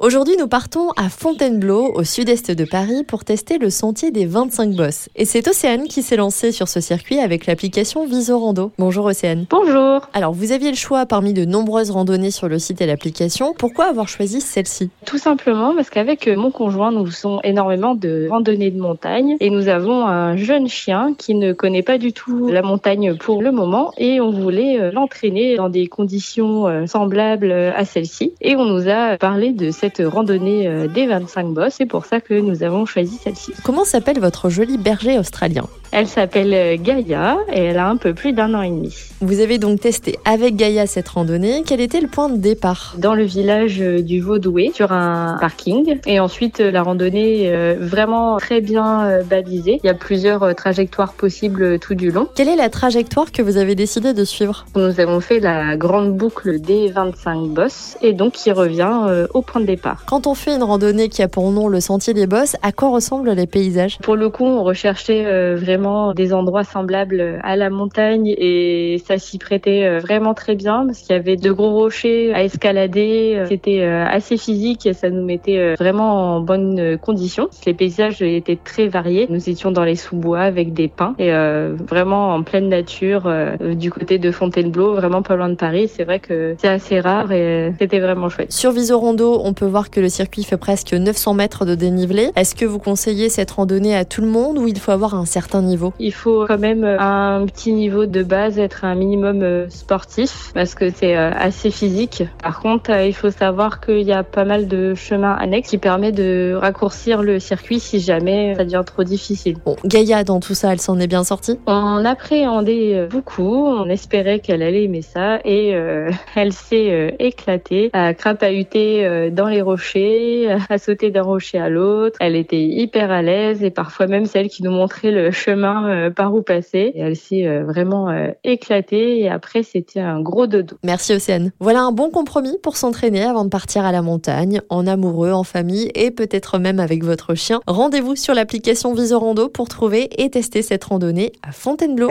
Aujourd'hui, nous partons à Fontainebleau, au sud-est de Paris, pour tester le sentier des 25 bosses. Et c'est Océane qui s'est lancée sur ce circuit avec l'application Visorando. Bonjour Océane. Bonjour. Alors, vous aviez le choix parmi de nombreuses randonnées sur le site et l'application. Pourquoi avoir choisi celle-ci? Tout simplement parce qu'avec mon conjoint, nous faisons énormément de randonnées de montagne et nous avons un jeune chien qui ne connaît pas du tout la montagne pour le moment et on voulait euh, l'entraîner dans des conditions euh, semblables à celle-ci. Et on nous a parlé de cette randonnée euh, des 25 bosses. C'est pour ça que nous avons choisi celle-ci. Comment s'appelle votre joli berger australien? Elle s'appelle euh, Gaïa et elle a un peu plus d'un an et demi. Vous avez donc testé avec Gaïa cette randonnée. Quel était le point de départ? Dans le village euh, du Vaudoué, sur un parking. Et ensuite, la randonnée est vraiment très bien balisée. Il y a plusieurs trajectoires possibles tout du long. Quelle est la trajectoire que vous avez décidé de suivre? Nous avons fait la grande boucle des 25 bosses et donc qui revient au point de départ. Quand on fait une randonnée qui a pour nom le sentier des bosses, à quoi ressemblent les paysages? Pour le coup, on recherchait euh, vraiment des endroits semblables à la montagne et ça s'y prêtait euh, vraiment très bien parce qu'il y avait de gros rochers à escalader. C'était euh, assez physique et ça nous mettait vraiment en bonne condition. Les paysages étaient très variés. Nous étions dans les sous-bois avec des pins et vraiment en pleine nature du côté de Fontainebleau, vraiment pas loin de Paris. C'est vrai que c'est assez rare et c'était vraiment chouette. Sur Visorando, on peut voir que le circuit fait presque 900 mètres de dénivelé. Est-ce que vous conseillez cette randonnée à tout le monde ou il faut avoir un certain niveau Il faut quand même un petit niveau de base, être un minimum euh, sportif parce que c'est euh, assez physique. Par contre, euh, il faut savoir qu'il y a pas mal de chemins annexes qui permettent de raccourcir le circuit si jamais ça devient trop difficile. Bon, Gaïa, dans tout ça, elle s'en est bien sortie On appréhendait beaucoup, on espérait qu'elle allait aimer ça et elle s'est éclatée, à crapahuter dans les rocher, à sauter d'un rocher à l'autre. Elle était hyper à l'aise et parfois même celle qui nous montrait le chemin euh, par où passer. Elle s'est euh, vraiment euh, éclatée et après c'était un gros dodo. Merci Océane. Voilà un bon compromis pour s'entraîner avant de partir à la montagne, en amoureux, en famille et peut-être même avec votre chien. Rendez-vous sur l'application Visorando pour trouver et tester cette randonnée à Fontainebleau.